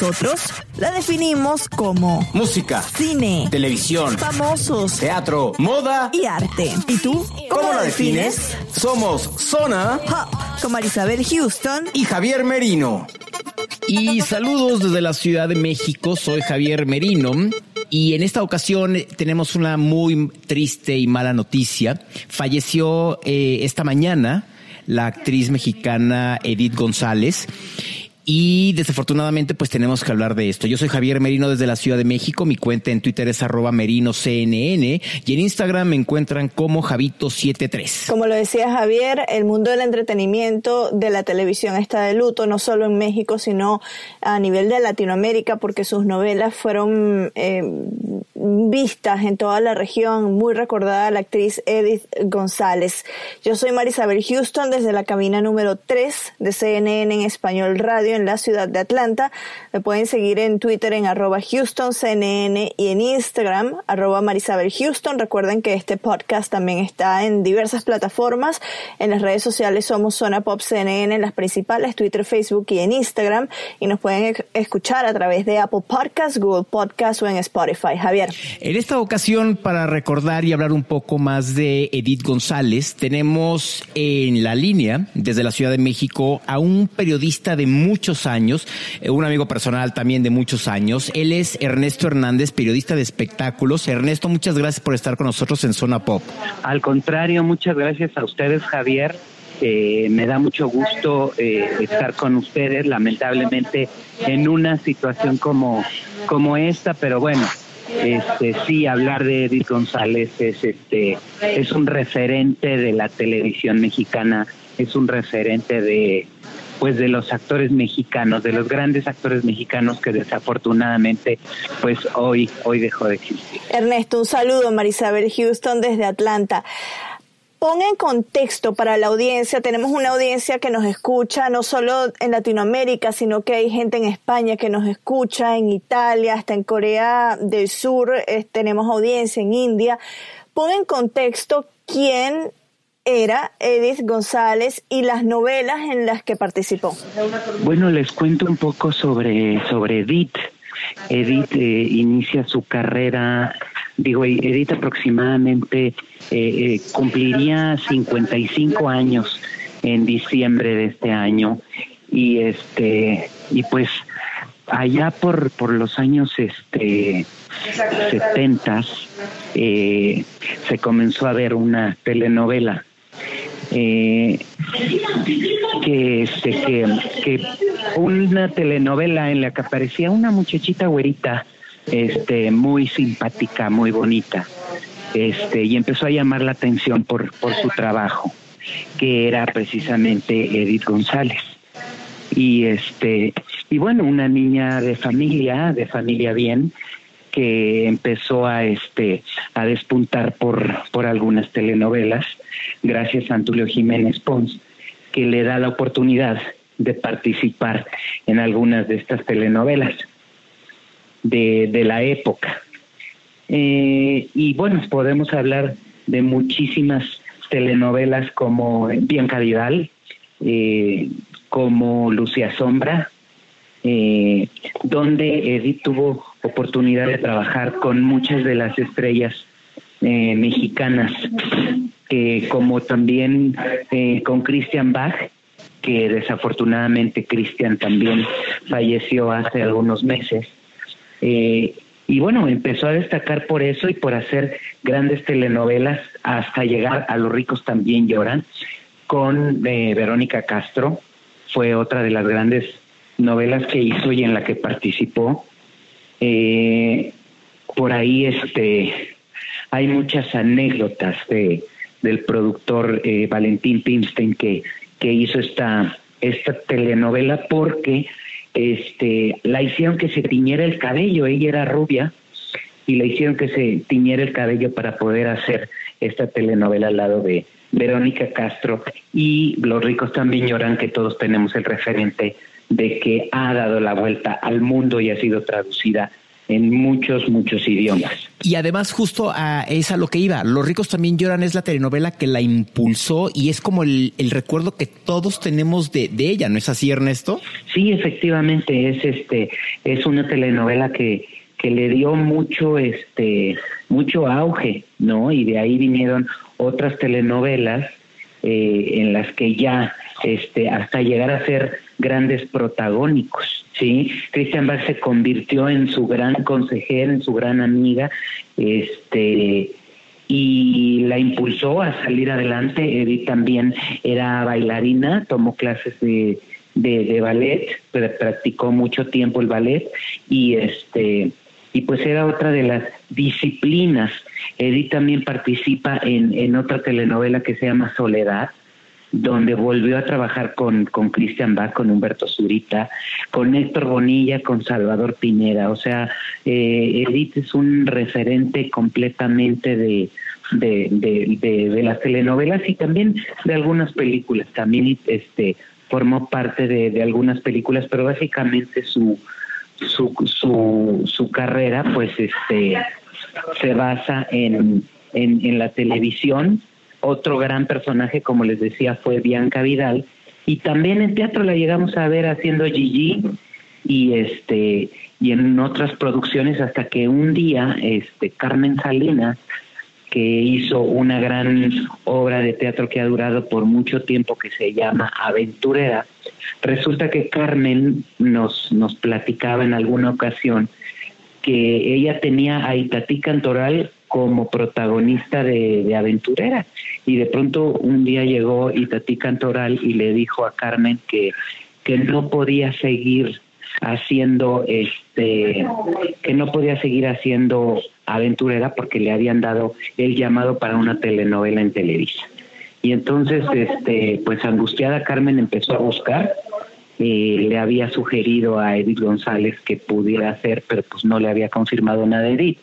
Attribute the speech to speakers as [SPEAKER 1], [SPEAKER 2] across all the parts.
[SPEAKER 1] Nosotros la definimos como
[SPEAKER 2] Música,
[SPEAKER 1] cine,
[SPEAKER 2] televisión,
[SPEAKER 1] famosos
[SPEAKER 2] teatro, moda.
[SPEAKER 1] y arte. ¿Y tú?
[SPEAKER 2] ¿Cómo la defines? Somos Zona
[SPEAKER 1] Pop, con Marisabel Houston.
[SPEAKER 2] y Javier Merino.
[SPEAKER 3] Y saludos desde la Ciudad de México, soy Javier Merino y en esta ocasión tenemos una muy triste y mala noticia. Falleció eh, esta mañana la actriz mexicana Edith González. Y desafortunadamente pues tenemos que hablar de esto. Yo soy Javier Merino desde la Ciudad de México. Mi cuenta en Twitter es arroba merinoCNN y en Instagram me encuentran como Javito73.
[SPEAKER 4] Como lo decía Javier, el mundo del entretenimiento, de la televisión está de luto, no solo en México, sino a nivel de Latinoamérica, porque sus novelas fueron eh, vistas en toda la región, muy recordada la actriz Edith González. Yo soy Marisabel Houston desde la cabina número 3 de CNN en Español Radio en la ciudad de Atlanta. Me pueden seguir en Twitter en arroba Houston CNN y en Instagram arroba Marisabel Houston. Recuerden que este podcast también está en diversas plataformas. En las redes sociales somos Zona Pop CNN en las principales, Twitter, Facebook y en Instagram. Y nos pueden ec- escuchar a través de Apple Podcasts, Google Podcasts o en Spotify. Javier.
[SPEAKER 3] En esta ocasión, para recordar y hablar un poco más de Edith González, tenemos en la línea, desde la Ciudad de México, a un periodista de muchos años, eh, un amigo personal también de muchos años. Él es Ernesto Hernández, periodista de espectáculos. Ernesto, muchas gracias por estar con nosotros en Zona Pop.
[SPEAKER 5] Al contrario, muchas gracias a ustedes, Javier. Eh, me da mucho gusto eh, estar con ustedes, lamentablemente en una situación como, como esta, pero bueno, este sí hablar de Edith González es este es un referente de la televisión mexicana, es un referente de pues de los actores mexicanos, de los grandes actores mexicanos que desafortunadamente pues hoy hoy dejó de existir.
[SPEAKER 4] Ernesto, un saludo. Marisabel Houston desde Atlanta. Pon en contexto para la audiencia, tenemos una audiencia que nos escucha no solo en Latinoamérica, sino que hay gente en España que nos escucha, en Italia, hasta en Corea del Sur, tenemos audiencia en India. Pon en contexto quién era Edith González y las novelas en las que participó.
[SPEAKER 5] Bueno, les cuento un poco sobre, sobre Edith. Edith eh, inicia su carrera, digo, Edith aproximadamente eh, eh, cumpliría 55 años en diciembre de este año. Y este y pues allá por por los años este 70 eh, se comenzó a ver una telenovela eh, que este que, que una telenovela en la que aparecía una muchachita güerita este muy simpática muy bonita este y empezó a llamar la atención por por su trabajo que era precisamente Edith González. Y este y bueno una niña de familia de familia bien que empezó a este a despuntar por por algunas telenovelas gracias a Antulio Jiménez Pons que le da la oportunidad de participar en algunas de estas telenovelas de, de la época Eh, y bueno podemos hablar de muchísimas telenovelas como Bianca Vidal eh, como Lucia Sombra, eh, donde Edith tuvo oportunidad de trabajar con muchas de las estrellas mexicanas, como también con Christian Bach, que desafortunadamente Christian también falleció hace algunos meses. Y bueno, empezó a destacar por eso y por hacer grandes telenovelas hasta llegar a Los ricos también lloran con Verónica Castro, fue otra de las grandes novelas que hizo y en la que participó. Eh, por ahí este hay muchas anécdotas de del productor eh, Valentín Pimstein que, que hizo esta esta telenovela porque este la hicieron que se tiñera el cabello, ella era rubia y le hicieron que se tiñera el cabello para poder hacer esta telenovela al lado de Verónica Castro. Y Los ricos también lloran que todos tenemos el referente de que ha dado la vuelta al mundo y ha sido traducida en muchos, muchos idiomas.
[SPEAKER 3] Y además justo a esa lo que iba, Los ricos también lloran es la telenovela que la impulsó y es como el, recuerdo que todos tenemos de, de, ella, ¿no es así Ernesto?
[SPEAKER 5] Sí, efectivamente, es este, es una telenovela que, que le dio mucho, este, mucho auge, ¿no? Y de ahí vinieron otras telenovelas eh, en las que ya este, hasta llegar a ser grandes protagónicos. ¿sí? Christian Bach se convirtió en su gran consejera, en su gran amiga, este, y la impulsó a salir adelante. Edith también era bailarina, tomó clases de, de, de ballet, practicó mucho tiempo el ballet y este y pues era otra de las disciplinas. Edith también participa en, en otra telenovela que se llama Soledad, donde volvió a trabajar con, con Christian Bach, con Humberto Zurita, con Héctor Bonilla, con Salvador Pineda. O sea, eh, Edith es un referente completamente de, de, de, de, las telenovelas y también de algunas películas. También este formó parte de, de algunas películas, pero básicamente su, su, su, su carrera pues este se basa en, en, la televisión. Otro gran personaje, como les decía, fue Bianca Vidal. Y también en teatro la llegamos a ver haciendo Gigi y este y en otras producciones hasta que un día este Carmen Salinas que hizo una gran obra de teatro que ha durado por mucho tiempo que se llama Aventurera. Resulta que Carmen nos, nos platicaba en alguna ocasión que ella tenía a Itatí Cantoral como protagonista de, Aventurera. Y de pronto un día llegó Itatí Cantoral y le dijo a Carmen que, que no podía seguir haciendo este que no podía seguir haciendo aventurera porque le habían dado el llamado para una telenovela en Televisa. Y entonces este pues angustiada Carmen empezó a buscar eh, le había sugerido a Edith González que pudiera hacer, pero pues no le había confirmado nada Edith.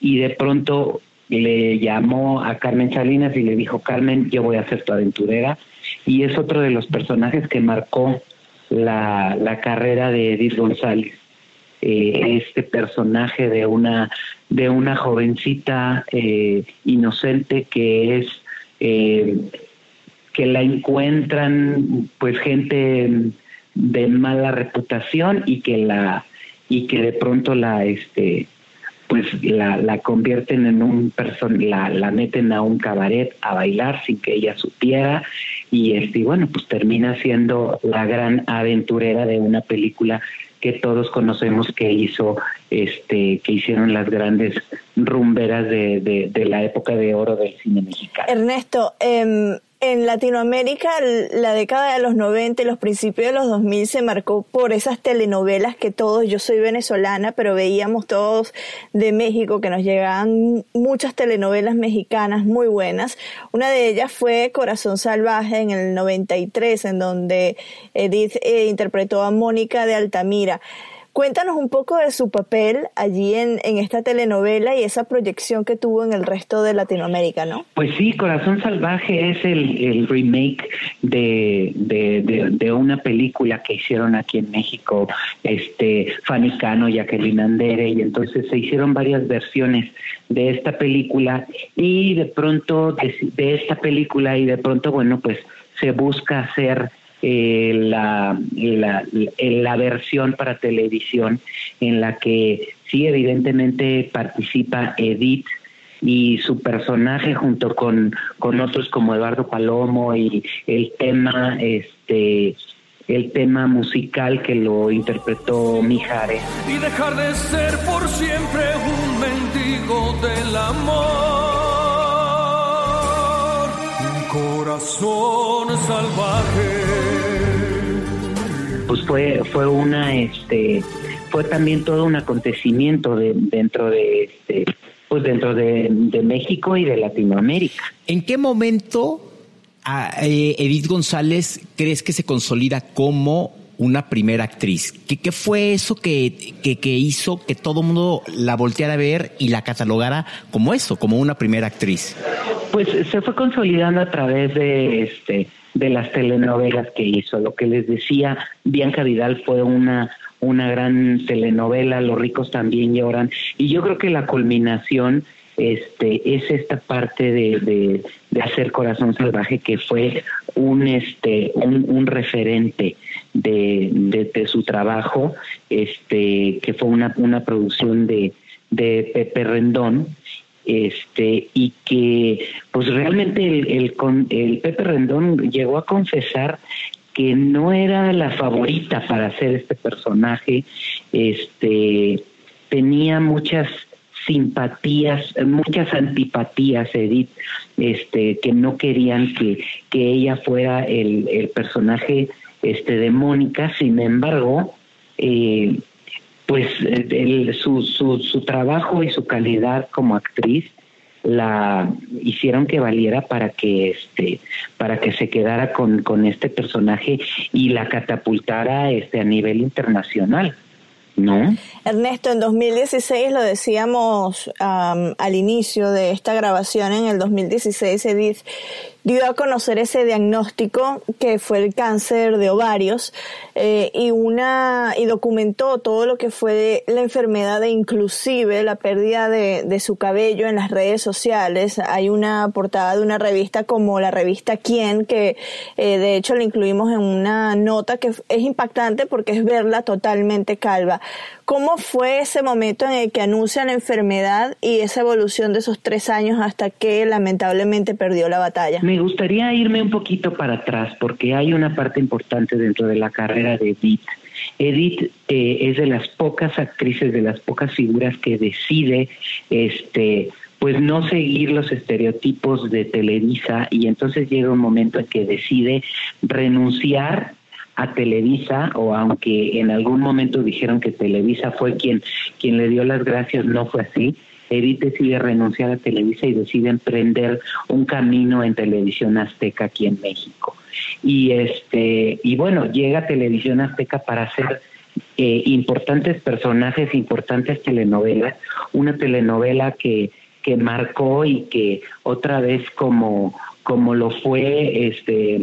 [SPEAKER 5] Y de pronto le llamó a Carmen Salinas y le dijo, Carmen, yo voy a ser tu aventurera. Y es otro de los personajes que marcó la, la carrera de Edith González. Eh, este personaje de una de una jovencita eh, inocente que es eh, que la encuentran pues gente de mala reputación y que la y que de pronto la este pues la, la convierten en un person la, la meten a un cabaret a bailar sin que ella supiera y este bueno pues termina siendo la gran aventurera de una película que todos conocemos que hizo este que hicieron las grandes rumberas de, de, la época de oro del cine mexicano.
[SPEAKER 4] Ernesto eh, en Latinoamérica la década de los 90 y los principios de los 2000 se marcó por esas telenovelas que todos, yo soy venezolana, pero veíamos todos de México que nos llegaban muchas telenovelas mexicanas muy buenas. Una de ellas fue Corazón Salvaje en el 93, en donde Edith eh, interpretó a Mónica de Altamira. Cuéntanos un poco de su papel allí en, en, esta telenovela y esa proyección que tuvo en el resto de Latinoamérica, ¿no?
[SPEAKER 5] Pues sí, Corazón Salvaje es el, el remake de, de, de, una película que hicieron aquí en México, este Fanny Cano, Jacqueline Andere, y entonces se hicieron varias versiones de esta película y de pronto de esta película y de pronto, bueno, pues se busca hacer eh, la, la, la, versión para televisión en la que sí evidentemente participa Edith y su personaje junto con, con otros como Eduardo Palomo y el tema este el tema musical que lo interpretó Mijares.
[SPEAKER 6] Y dejar de ser por siempre un mendigo del amor, un corazón salvaje.
[SPEAKER 5] Fue, fue una, este, fue también todo un acontecimiento de, dentro de, este, pues dentro de, de México y de Latinoamérica.
[SPEAKER 3] ¿En qué momento eh, Edith González crees que se consolida como una primera actriz? ¿Qué, qué fue eso que, que, hizo que todo el mundo la volteara a ver y la catalogara como eso, como una primera actriz?
[SPEAKER 5] Pues se fue consolidando a través de este de las telenovelas que hizo. Lo que les decía, Bianca Vidal fue una una gran telenovela, Los ricos también lloran, y yo creo que la culminación este es esta parte de, de, hacer corazón salvaje que fue un este un, referente de, de, su trabajo este que fue una, una producción de, de Pepe Rendón este y que pues realmente el, Pepe Rendón llegó a confesar que no era la favorita para hacer este personaje este tenía muchas simpatías, muchas antipatías, Edith, este, que no querían que, que ella fuera el, el personaje este, de Mónica, sin embargo, eh, pues el, su, su, su trabajo y su calidad como actriz la hicieron que valiera para que este para que se quedara con, con este personaje y la catapultara este a nivel internacional no.
[SPEAKER 4] Ernesto, en 2016 lo decíamos al inicio de esta grabación, en el 2016 Edith dio a conocer ese diagnóstico que fue el cáncer de ovarios eh, y una y documentó todo lo que fue la enfermedad e inclusive la pérdida de, de, su cabello en las redes sociales. Hay una portada de una revista como la revista Quién que eh, de hecho la incluimos en una nota que es impactante porque es verla totalmente calva. ¿Cómo fue ese momento en el que anuncia la enfermedad y esa evolución de esos tres años hasta que lamentablemente perdió la batalla?
[SPEAKER 5] Me gustaría irme un poquito para atrás porque hay una parte importante dentro de la carrera de Edith. Edith eh, es de las pocas actrices, de las pocas figuras que decide este pues no seguir los estereotipos de Televisa y entonces llega un momento en que decide renunciar a Televisa o aunque en algún momento dijeron que Televisa fue quien quien le dio las gracias, no fue así. Edith decide renunciar a Televisa y decide emprender un camino en televisión azteca aquí en México. Y este y bueno, llega a Televisión Azteca para hacer eh, importantes personajes, importantes telenovelas, una telenovela que que marcó y que otra vez como como lo fue este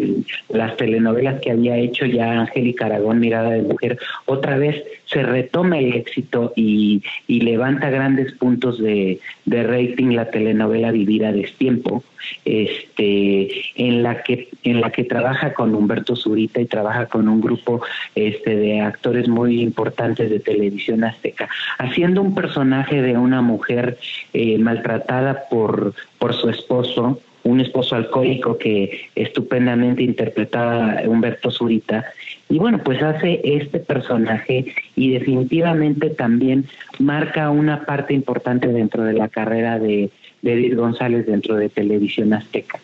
[SPEAKER 5] las telenovelas que había hecho ya Angélica Aragón, Mirada de Mujer, otra vez se retoma el éxito y, y levanta grandes puntos de, de, rating la telenovela Vivir a Destiempo, este, en la que, en la que trabaja con Humberto Zurita y trabaja con un grupo este, de actores muy importantes de televisión azteca, haciendo un personaje de una mujer eh, maltratada por, por su esposo, un esposo alcohólico que estupendamente interpretaba Humberto Zurita. Y bueno, pues hace este personaje y definitivamente también marca una parte importante dentro de la carrera de, Edith González dentro de Televisión Azteca.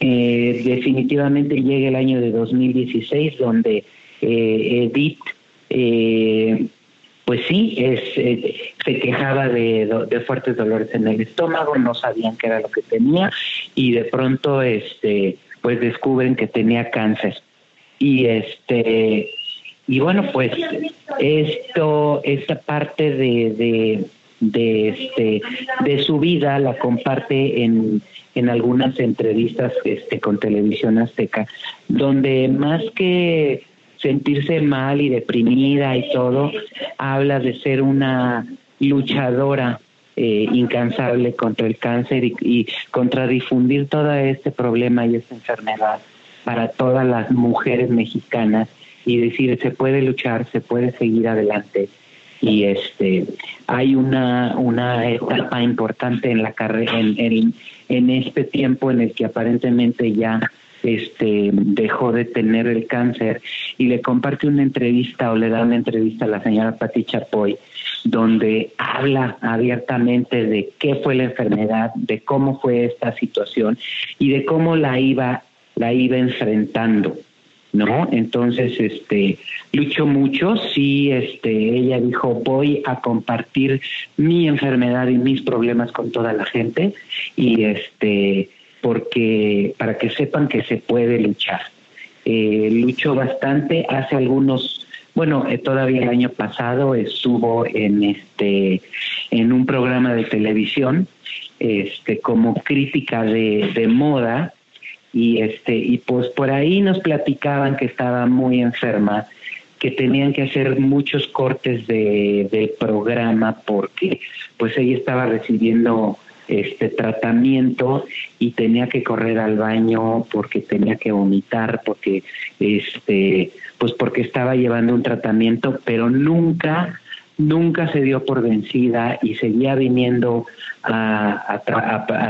[SPEAKER 5] Eh, definitivamente llega el año de 2016 donde eh, Edith eh, pues sí, es, eh, se quejaba de, fuertes dolores en el estómago, no sabían qué era lo que tenía y de pronto, este, pues descubren que tenía cáncer. Y este y bueno pues esto esta parte de, de, de este de su vida la comparte en en algunas entrevistas este con televisión azteca donde más que sentirse mal y deprimida y todo, habla de ser una luchadora eh, incansable contra el cáncer y, contra difundir todo este problema y esta enfermedad para todas las mujeres mexicanas y decir se puede luchar, se puede seguir adelante. Y este hay una una etapa importante en la carrera en, en, este tiempo en el que aparentemente ya este dejó de tener el cáncer y le comparte una entrevista o le da una entrevista a la señora Pati Chapoy donde habla abiertamente de qué fue la enfermedad, de cómo fue esta situación y de cómo la iba la iba enfrentando. ¿no? Entonces, este, luchó mucho, sí, este, ella dijo, voy a compartir mi enfermedad y mis problemas con toda la gente y este, porque, para que sepan que se puede luchar. Eh, luchó bastante, hace algunos, bueno, eh, todavía el año pasado estuvo en este, en un programa de televisión, este, como crítica de, de moda, y este y pues por ahí nos platicaban que estaba muy enferma que tenían que hacer muchos cortes de, programa porque pues ella estaba recibiendo este tratamiento y tenía que correr al baño porque tenía que vomitar porque este pues porque estaba llevando un tratamiento pero nunca nunca se dio por vencida y seguía viniendo a,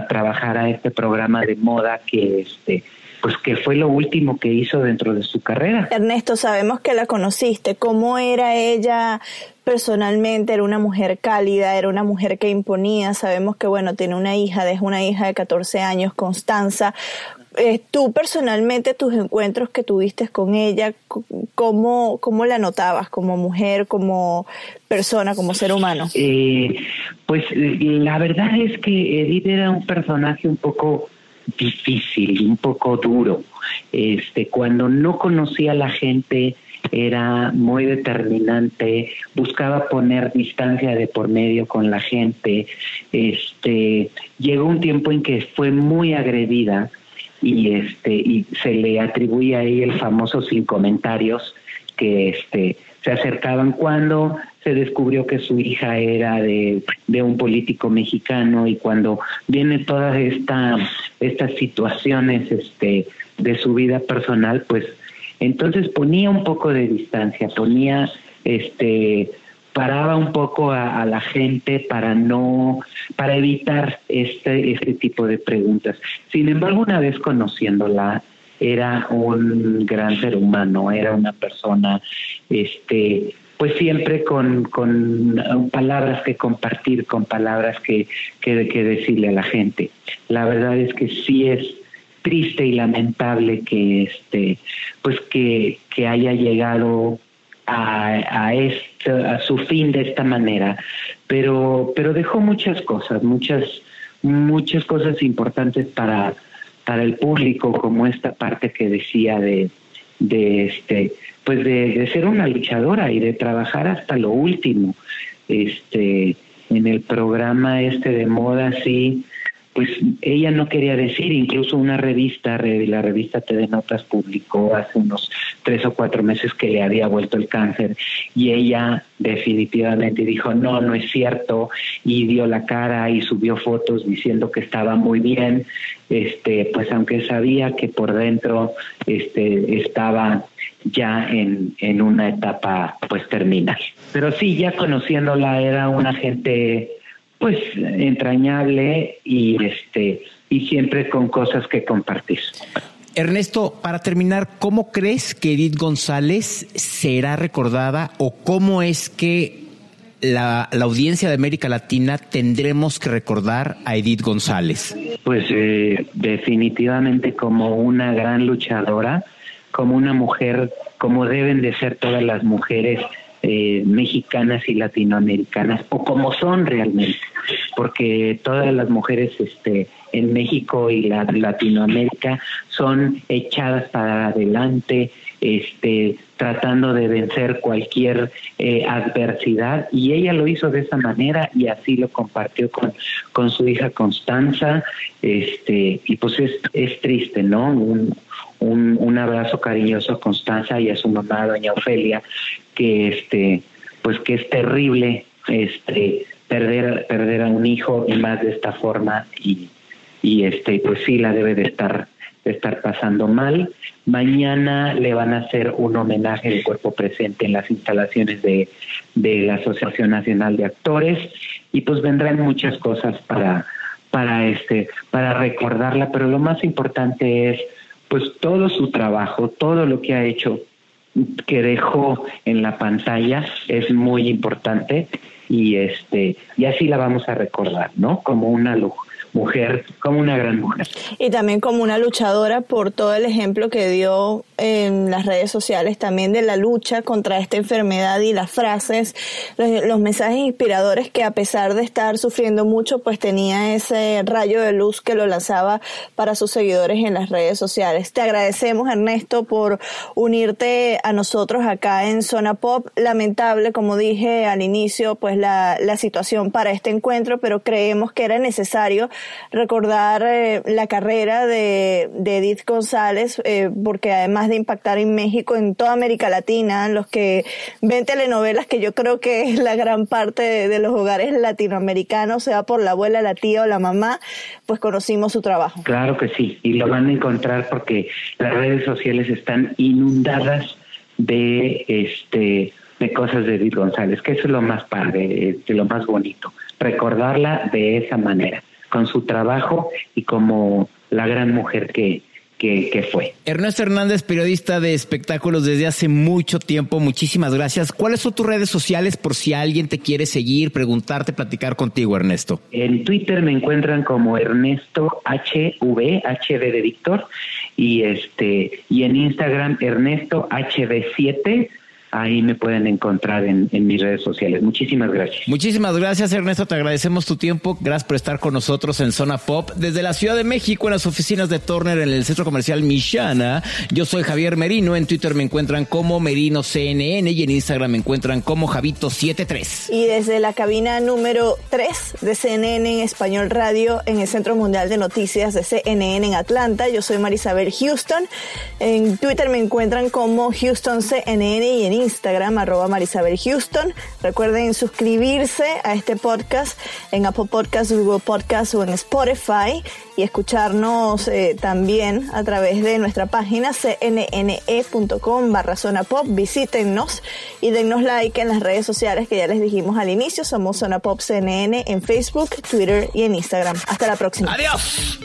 [SPEAKER 5] trabajar a este programa de moda que este pues que fue lo último que hizo dentro de su carrera.
[SPEAKER 4] Ernesto, sabemos que la conociste. ¿Cómo era ella personalmente? Era una mujer cálida, era una mujer que imponía. Sabemos que, bueno, tiene una hija, es una hija de 14 años, Constanza. Eh, tú personalmente, tus encuentros que tuviste con ella, ¿cómo, ¿cómo la notabas como mujer, como persona, como ser humano?
[SPEAKER 5] Eh, pues la verdad es que Edith era un personaje un poco difícil, un poco duro. Este, cuando no conocía a la gente, era muy determinante, buscaba poner distancia de por medio con la gente. Este, llegó un tiempo en que fue muy agredida y este y se le atribuye ahí el famoso sin comentarios que este se acercaban cuando se descubrió que su hija era de, de un político mexicano y cuando vienen todas esta, estas situaciones este de su vida personal pues entonces ponía un poco de distancia ponía este paraba un poco a, la gente para no, para evitar este, este tipo de preguntas. Sin embargo, una vez conociéndola, era un gran ser humano, era una persona, este, pues siempre con, con palabras que compartir, con palabras que, que, que decirle a la gente. La verdad es que sí es triste y lamentable que este, pues que, que haya llegado a, a, este, a su fin de esta manera, pero, pero dejó muchas cosas, muchas, muchas cosas importantes para, para el público, como esta parte que decía de, de este, pues de, de ser una luchadora y de trabajar hasta lo último. Este, en el programa este de moda sí pues ella no quería decir, incluso una revista, la revista TV Notas publicó hace unos tres o cuatro meses que le había vuelto el cáncer y ella definitivamente dijo no, no es cierto y dio la cara y subió fotos diciendo que estaba muy bien, este, pues aunque sabía que por dentro este, estaba ya en, en una etapa pues terminal. Pero sí, ya conociéndola era una gente pues entrañable y este y siempre con cosas que compartir.
[SPEAKER 3] Ernesto, para terminar, ¿cómo crees que Edith González será recordada o cómo es que la, la audiencia de América Latina tendremos que recordar a Edith González?
[SPEAKER 5] Pues eh, definitivamente como una gran luchadora, como una mujer, como deben de ser todas las mujeres eh, mexicanas y latinoamericanas o como son realmente porque todas las mujeres este en México y la, Latinoamérica son echadas para adelante este tratando de vencer cualquier eh, adversidad y ella lo hizo de esa manera y así lo compartió con con su hija Constanza este y pues es, es triste no un, un, un abrazo cariñoso a Constanza y a su mamá, doña Ofelia, que este, pues que es terrible este perder, perder a un hijo y más de esta forma y, y este, pues sí la debe de estar estar pasando mal. Mañana le van a hacer un homenaje de cuerpo presente en las instalaciones de, de la Asociación Nacional de Actores y pues vendrán muchas cosas para para este para recordarla, pero lo más importante es pues todo su trabajo, todo lo que ha hecho que dejó en la pantalla es muy importante y este y así la vamos a recordar, ¿no? Como una mujer, como una gran mujer.
[SPEAKER 4] Y también como una luchadora por todo el ejemplo que dio en las redes sociales también de la lucha contra esta enfermedad y las frases, los, mensajes inspiradores que a pesar de estar sufriendo mucho, pues tenía ese rayo de luz que lo lanzaba para sus seguidores en las redes sociales. Te agradecemos Ernesto por unirte a nosotros acá en Zona Pop. Lamentable, como dije al inicio, pues la, la situación para este encuentro, pero creemos que era necesario recordar eh, la carrera de, Edith González, eh, porque además de impactar en México, en toda América Latina, los que ven telenovelas, que yo creo que es la gran parte de, los hogares latinoamericanos, sea por la abuela, la tía o la mamá, pues conocimos su trabajo.
[SPEAKER 5] Claro que sí, y lo van a encontrar porque las redes sociales están inundadas de este de cosas de Edith González, que eso es lo más padre, de lo más bonito, recordarla de esa manera con su trabajo y como la gran mujer que, que, fue.
[SPEAKER 3] Ernesto Hernández, periodista de espectáculos desde hace mucho tiempo, muchísimas gracias. ¿Cuáles son tus redes sociales por si alguien te quiere seguir, preguntarte, platicar contigo, Ernesto?
[SPEAKER 5] En Twitter me encuentran como Ernesto HV, HV de Víctor, y este, y en Instagram Ernesto HV7 ahí me pueden encontrar en, mis redes sociales. Muchísimas gracias.
[SPEAKER 3] Muchísimas gracias, Ernesto. Te agradecemos tu tiempo. Gracias por estar con nosotros en Zona Pop. Desde la Ciudad de México, en las oficinas de Turner, en el centro comercial Michana. Yo soy Javier Merino. En Twitter me encuentran como Merino CNN y en Instagram me encuentran como Javito73.
[SPEAKER 4] Y desde la cabina número 3 de CNN en Español Radio, en el Centro Mundial de Noticias de CNN en Atlanta, yo soy Marisabel Houston. En Twitter me encuentran como Houston CNN y en Instagram, arroba Marisabel Houston. Recuerden suscribirse a este podcast en Apple Podcasts, Google Podcasts o en Spotify y escucharnos eh, también a través de nuestra página cnne.com barra zona pop. Visítennos y dennos like en las redes sociales que ya les dijimos al inicio. Somos Zona Pop CNN en Facebook, Twitter y en Instagram. Hasta la próxima.
[SPEAKER 3] Adiós.